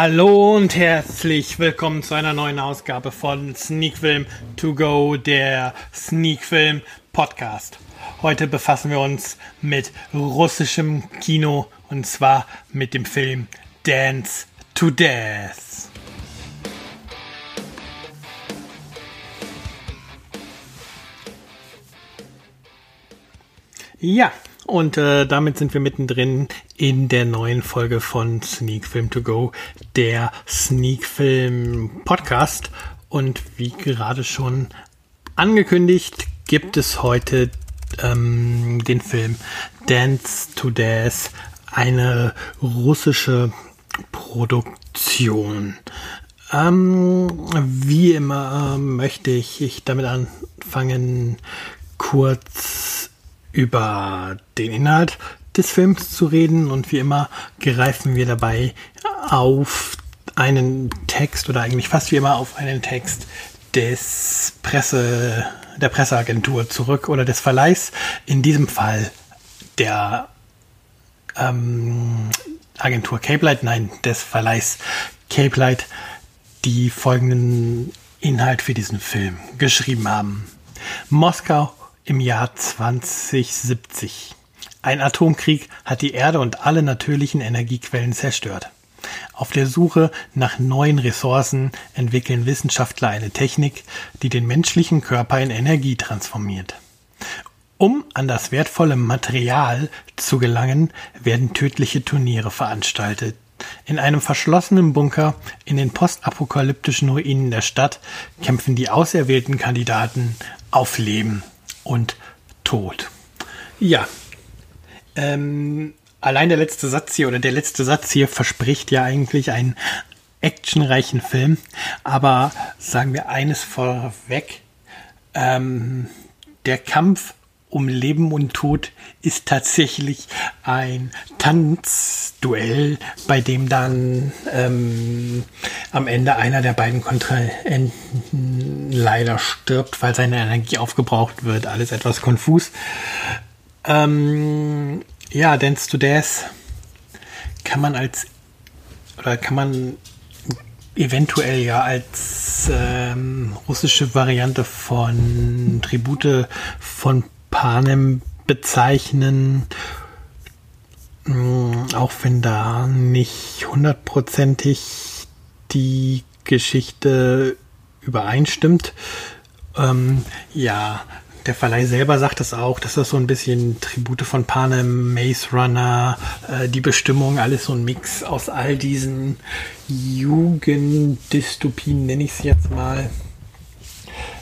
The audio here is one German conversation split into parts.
Hallo und herzlich willkommen zu einer neuen Ausgabe von Sneak Film To Go, der Sneak Film Podcast. Heute befassen wir uns mit russischem Kino und zwar mit dem Film Dance to Death. Ja, und äh, damit sind wir mittendrin in der neuen Folge von Sneak Film To Go, der Sneak Film Podcast. Und wie gerade schon angekündigt, gibt es heute ähm, den Film Dance to Death, eine russische Produktion. Ähm, wie immer äh, möchte ich, ich damit anfangen, kurz über den Inhalt des Films zu reden und wie immer greifen wir dabei auf einen Text oder eigentlich fast wie immer auf einen Text des Presse, der Presseagentur zurück oder des Verleihs. In diesem Fall der ähm, Agentur Cape Light, nein, des Verleihs Cape Light, die folgenden Inhalt für diesen Film geschrieben haben. Moskau, im Jahr 2070. Ein Atomkrieg hat die Erde und alle natürlichen Energiequellen zerstört. Auf der Suche nach neuen Ressourcen entwickeln Wissenschaftler eine Technik, die den menschlichen Körper in Energie transformiert. Um an das wertvolle Material zu gelangen, werden tödliche Turniere veranstaltet. In einem verschlossenen Bunker in den postapokalyptischen Ruinen der Stadt kämpfen die auserwählten Kandidaten auf Leben und Tod. Ja, ähm, allein der letzte Satz hier oder der letzte Satz hier verspricht ja eigentlich einen actionreichen Film. Aber sagen wir eines vorweg. Ähm, der Kampf um Leben und Tod ist tatsächlich ein Tanzduell, bei dem dann ähm, am Ende einer der beiden Kontrahenten leider stirbt, weil seine Energie aufgebraucht wird. Alles etwas konfus. Ähm, ja, Dance to Death kann man als oder kann man eventuell ja als ähm, russische Variante von Tribute von Panem bezeichnen, mm, auch wenn da nicht hundertprozentig die Geschichte übereinstimmt. Ähm, ja, der Verleih selber sagt das auch, dass das so ein bisschen Tribute von Panem, Maze Runner, äh, die Bestimmung, alles so ein Mix aus all diesen Jugenddystopien, nenne ich es jetzt mal.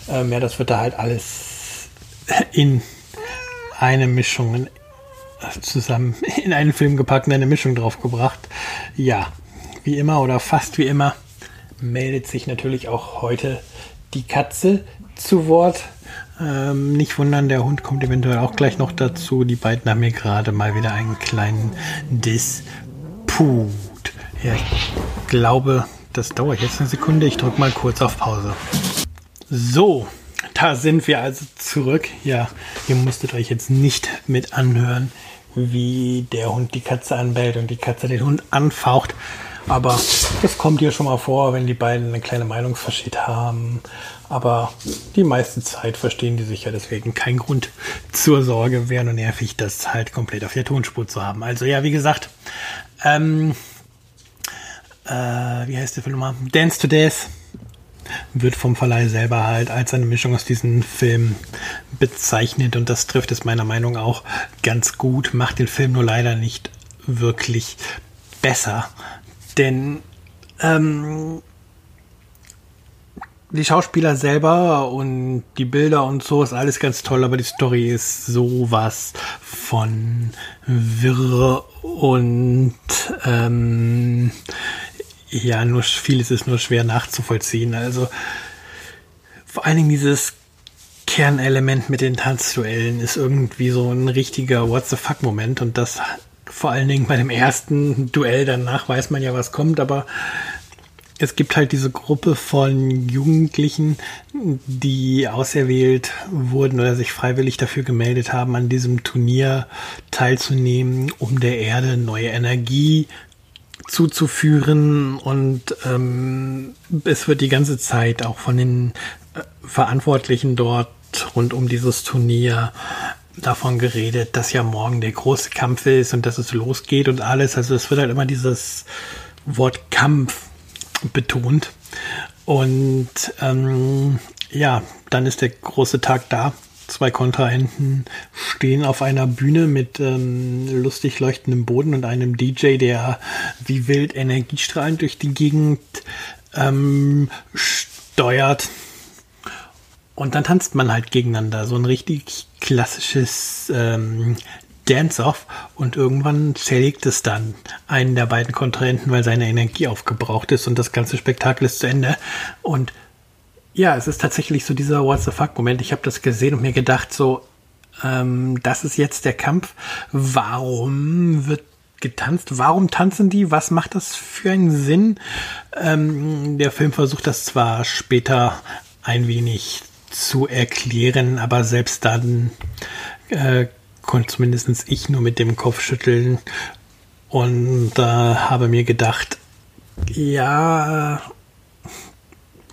Ähm, ja, das wird da halt alles in eine Mischung zusammen in einen Film gepackt und eine Mischung draufgebracht. Ja, wie immer oder fast wie immer meldet sich natürlich auch heute die Katze zu Wort. Ähm, nicht wundern, der Hund kommt eventuell auch gleich noch dazu. Die beiden haben mir gerade mal wieder einen kleinen Disput. Ja, ich glaube, das dauert jetzt eine Sekunde. Ich drücke mal kurz auf Pause. So, da sind wir also zurück. Ja, ihr musstet euch jetzt nicht mit anhören, wie der Hund die Katze anbellt und die Katze den Hund anfaucht. Aber das kommt hier schon mal vor, wenn die beiden eine kleine Meinungsverschied haben. Aber die meiste Zeit verstehen die sich ja deswegen kein Grund zur Sorge. Wäre nur nervig, das halt komplett auf der Tonspur zu haben. Also ja, wie gesagt, ähm, äh, wie heißt der Film nochmal? Dance to Death wird vom Verleih selber halt als eine Mischung aus diesen Filmen bezeichnet und das trifft es meiner Meinung nach auch ganz gut, macht den Film nur leider nicht wirklich besser. Denn ähm, die Schauspieler selber und die Bilder und so ist alles ganz toll, aber die Story ist sowas von wirr und ähm, ja, nur vieles ist nur schwer nachzuvollziehen. Also vor allen Dingen dieses Kernelement mit den Tanzduellen ist irgendwie so ein richtiger What the fuck Moment und das vor allen Dingen bei dem ersten Duell danach weiß man ja, was kommt, aber es gibt halt diese Gruppe von Jugendlichen, die auserwählt wurden oder sich freiwillig dafür gemeldet haben, an diesem Turnier teilzunehmen, um der Erde neue Energie zuzuführen und ähm, es wird die ganze Zeit auch von den äh, Verantwortlichen dort rund um dieses Turnier davon geredet, dass ja morgen der große Kampf ist und dass es losgeht und alles. Also es wird halt immer dieses Wort Kampf betont. Und ähm, ja, dann ist der große Tag da. Zwei Kontrahenten stehen auf einer Bühne mit ähm, lustig leuchtendem Boden und einem DJ, der wie wild Energiestrahlen durch die Gegend ähm, steuert. Und dann tanzt man halt gegeneinander. So ein richtig klassisches ähm, Dance-Off. Und irgendwann zerlegt es dann einen der beiden Kontrahenten, weil seine Energie aufgebraucht ist und das ganze Spektakel ist zu Ende. Und ja, es ist tatsächlich so dieser What the fuck-Moment. Ich habe das gesehen und mir gedacht, so, ähm, das ist jetzt der Kampf. Warum wird getanzt? Warum tanzen die? Was macht das für einen Sinn? Ähm, der Film versucht das zwar später ein wenig zu erklären, aber selbst dann äh, konnte zumindest ich nur mit dem Kopf schütteln und äh, habe mir gedacht, ja,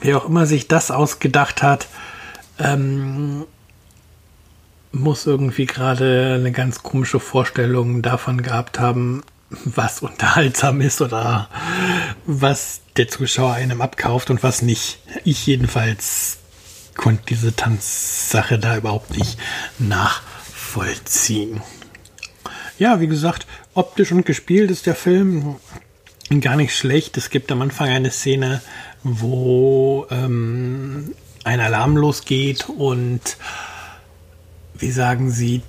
wer auch immer sich das ausgedacht hat, ähm, muss irgendwie gerade eine ganz komische Vorstellung davon gehabt haben, was unterhaltsam ist oder was der Zuschauer einem abkauft und was nicht. Ich jedenfalls konnte diese Tanzsache da überhaupt nicht nachvollziehen. Ja, wie gesagt, optisch und gespielt ist der Film gar nicht schlecht. Es gibt am Anfang eine Szene, wo ähm, ein Alarm losgeht und wie sagen Sie,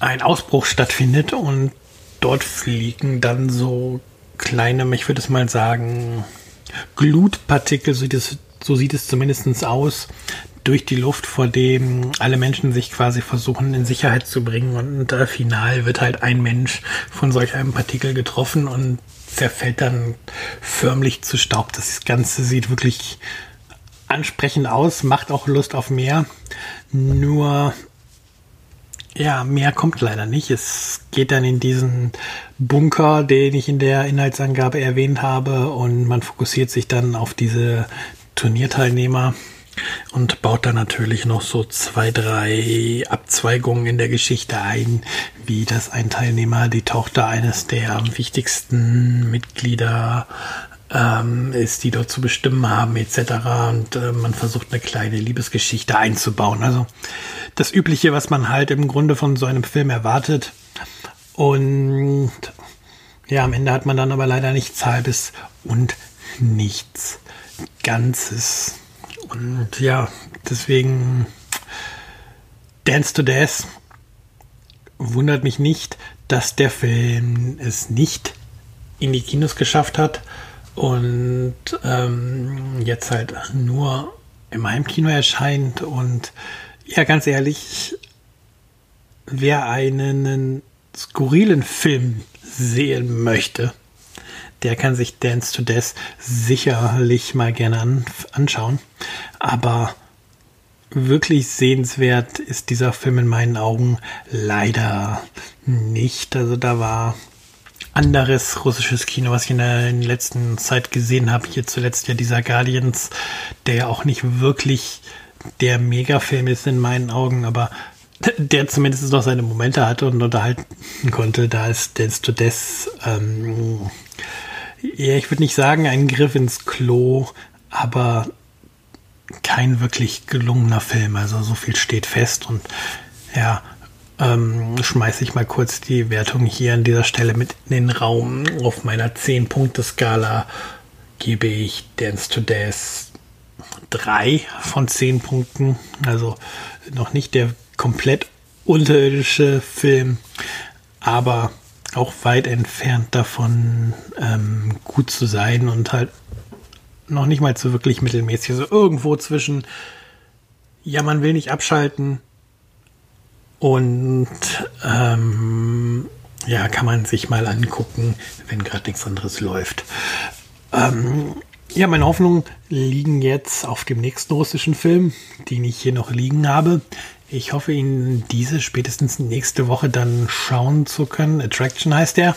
ein Ausbruch stattfindet und dort fliegen dann so kleine, ich würde es mal sagen, Glutpartikel, so sieht es, so sieht es zumindest aus, durch die Luft, vor dem alle Menschen sich quasi versuchen in Sicherheit zu bringen. Und äh, final wird halt ein Mensch von solch einem Partikel getroffen und zerfällt dann förmlich zu Staub. Das Ganze sieht wirklich ansprechend aus, macht auch Lust auf mehr. Nur, ja, mehr kommt leider nicht. Es geht dann in diesen Bunker, den ich in der Inhaltsangabe erwähnt habe, und man fokussiert sich dann auf diese Turnierteilnehmer und baut dann natürlich noch so zwei, drei Abzweigungen in der Geschichte ein, wie dass ein Teilnehmer die Tochter eines der wichtigsten Mitglieder ähm, ist, die dort zu bestimmen haben, etc. Und äh, man versucht eine kleine Liebesgeschichte einzubauen. Also das Übliche, was man halt im Grunde von so einem Film erwartet. Und ja, am Ende hat man dann aber leider nichts Halbes und nichts Ganzes. Und ja, deswegen Dance to Death wundert mich nicht, dass der Film es nicht in die Kinos geschafft hat und ähm, jetzt halt nur im Heimkino erscheint. Und ja, ganz ehrlich, wer einen skurrilen Film sehen möchte, der kann sich Dance to Death sicherlich mal gerne an, anschauen. Aber wirklich sehenswert ist dieser Film in meinen Augen leider nicht. Also da war anderes russisches Kino, was ich in der, letzten Zeit gesehen habe. Hier zuletzt ja dieser Guardians, der ja auch nicht wirklich der Megafilm ist in meinen Augen, aber der zumindest noch seine Momente hatte und unterhalten konnte. Da ist Dance to Death ähm, ja, ich würde nicht sagen ein Griff ins Klo, aber kein wirklich gelungener Film. Also so viel steht fest und ja, ähm, schmeiße ich mal kurz die Wertung hier an dieser Stelle mit in den Raum. Auf meiner 10-Punkte-Skala gebe ich Dance to Death 3 von 10 Punkten. Also noch nicht der komplett unterirdische Film, aber auch weit entfernt davon, ähm, gut zu sein und halt noch nicht mal so wirklich mittelmäßig. Also irgendwo zwischen, ja, man will nicht abschalten und ähm, ja, kann man sich mal angucken, wenn gerade nichts anderes läuft. Ähm, Ja, meine Hoffnungen liegen jetzt auf dem nächsten russischen Film, den ich hier noch liegen habe. Ich hoffe, ihn diese spätestens nächste Woche dann schauen zu können. Attraction heißt der.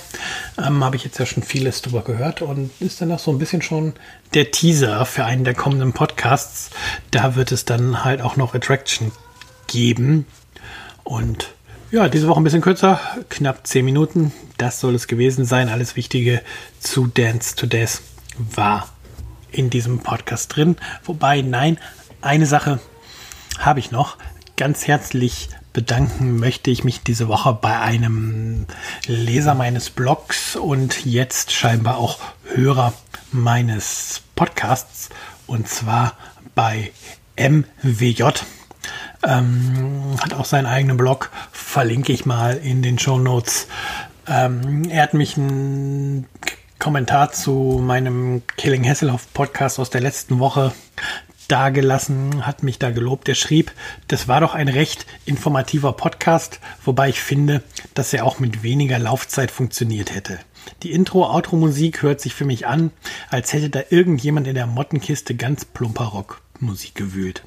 Ähm, Habe ich jetzt ja schon vieles drüber gehört und ist dann auch so ein bisschen schon der Teaser für einen der kommenden Podcasts. Da wird es dann halt auch noch Attraction geben. Und ja, diese Woche ein bisschen kürzer, knapp 10 Minuten. Das soll es gewesen sein. Alles Wichtige zu Dance to Death war in diesem Podcast drin. Wobei, nein, eine Sache habe ich noch. Ganz herzlich bedanken möchte ich mich diese Woche bei einem Leser meines Blogs und jetzt scheinbar auch Hörer meines Podcasts und zwar bei MWJ. Ähm, hat auch seinen eigenen Blog, verlinke ich mal in den Show Notes. Ähm, er hat mich ein Kommentar zu meinem Killing Hasselhoff Podcast aus der letzten Woche dagelassen, hat mich da gelobt. Er schrieb, das war doch ein recht informativer Podcast, wobei ich finde, dass er auch mit weniger Laufzeit funktioniert hätte. Die Intro-Outro-Musik hört sich für mich an, als hätte da irgendjemand in der Mottenkiste ganz plumper Rockmusik gewühlt.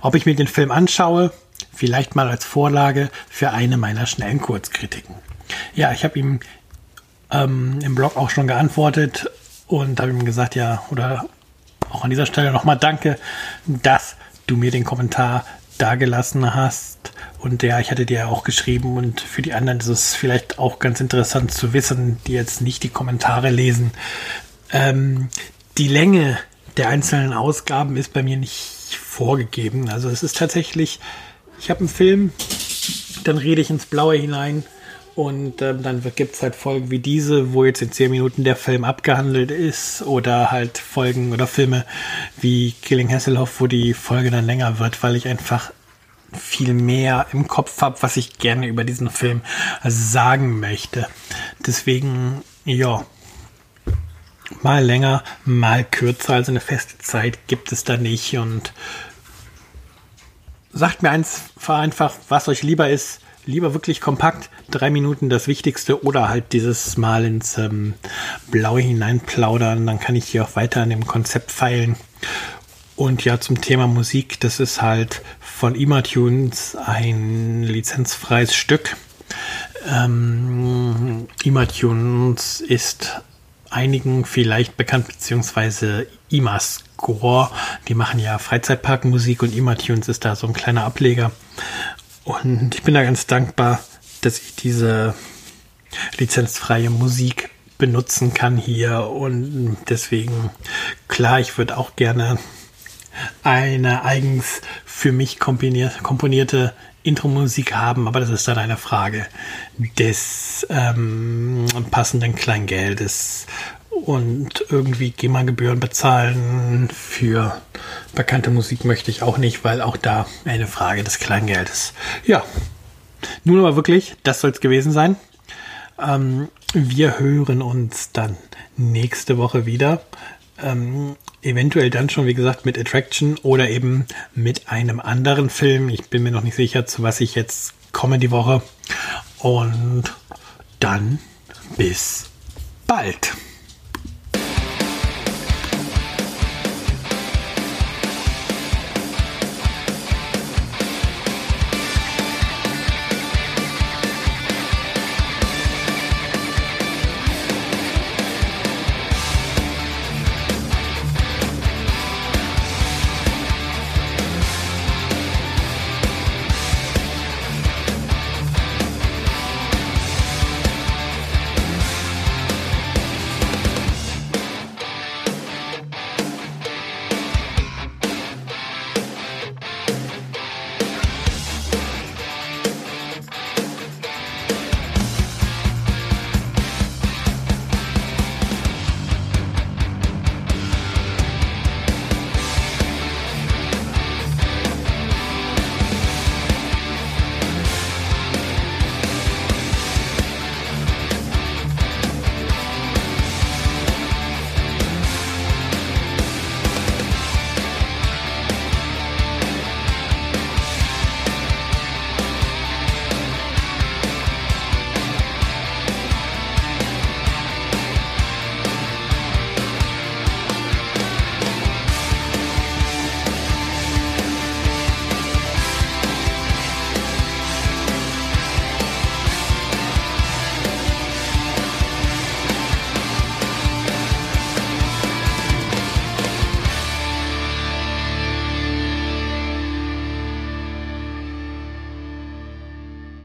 Ob ich mir den Film anschaue, vielleicht mal als Vorlage für eine meiner schnellen Kurzkritiken. Ja, ich habe ihm ähm, im Blog auch schon geantwortet und habe ihm gesagt, ja, oder auch an dieser Stelle nochmal danke, dass du mir den Kommentar dagelassen hast. Und ja, ich hatte dir ja auch geschrieben und für die anderen ist es vielleicht auch ganz interessant zu wissen, die jetzt nicht die Kommentare lesen. Ähm, die Länge der einzelnen Ausgaben ist bei mir nicht vorgegeben. Also es ist tatsächlich, ich habe einen Film, dann rede ich ins Blaue hinein und ähm, dann gibt es halt Folgen wie diese, wo jetzt in 10 Minuten der Film abgehandelt ist. Oder halt Folgen oder Filme wie Killing Hasselhoff, wo die Folge dann länger wird, weil ich einfach viel mehr im Kopf habe, was ich gerne über diesen Film sagen möchte. Deswegen, ja, mal länger, mal kürzer, also eine feste Zeit gibt es da nicht. Und sagt mir eins einfach, was euch lieber ist lieber wirklich kompakt, drei Minuten das Wichtigste oder halt dieses Mal ins ähm, Blaue hineinplaudern. Dann kann ich hier auch weiter an dem Konzept feilen. Und ja, zum Thema Musik, das ist halt von Imatunes ein lizenzfreies Stück. Ähm, Imatunes ist einigen vielleicht bekannt, beziehungsweise Imascore. Die machen ja Freizeitparkmusik und Imatunes ist da so ein kleiner Ableger. Und ich bin da ganz dankbar, dass ich diese lizenzfreie Musik benutzen kann hier. Und deswegen, klar, ich würde auch gerne eine eigens für mich komponierte Intro-Musik haben, aber das ist dann eine Frage des ähm, passenden Kleingeldes und irgendwie GEMA-Gebühren bezahlen für bekannte Musik möchte ich auch nicht, weil auch da eine Frage des Kleingeldes. Ja, nun aber wirklich, das soll es gewesen sein. Ähm, wir hören uns dann nächste Woche wieder. Ähm, eventuell dann schon, wie gesagt, mit Attraction oder eben mit einem anderen Film. Ich bin mir noch nicht sicher, zu was ich jetzt komme die Woche. Und dann bis bald.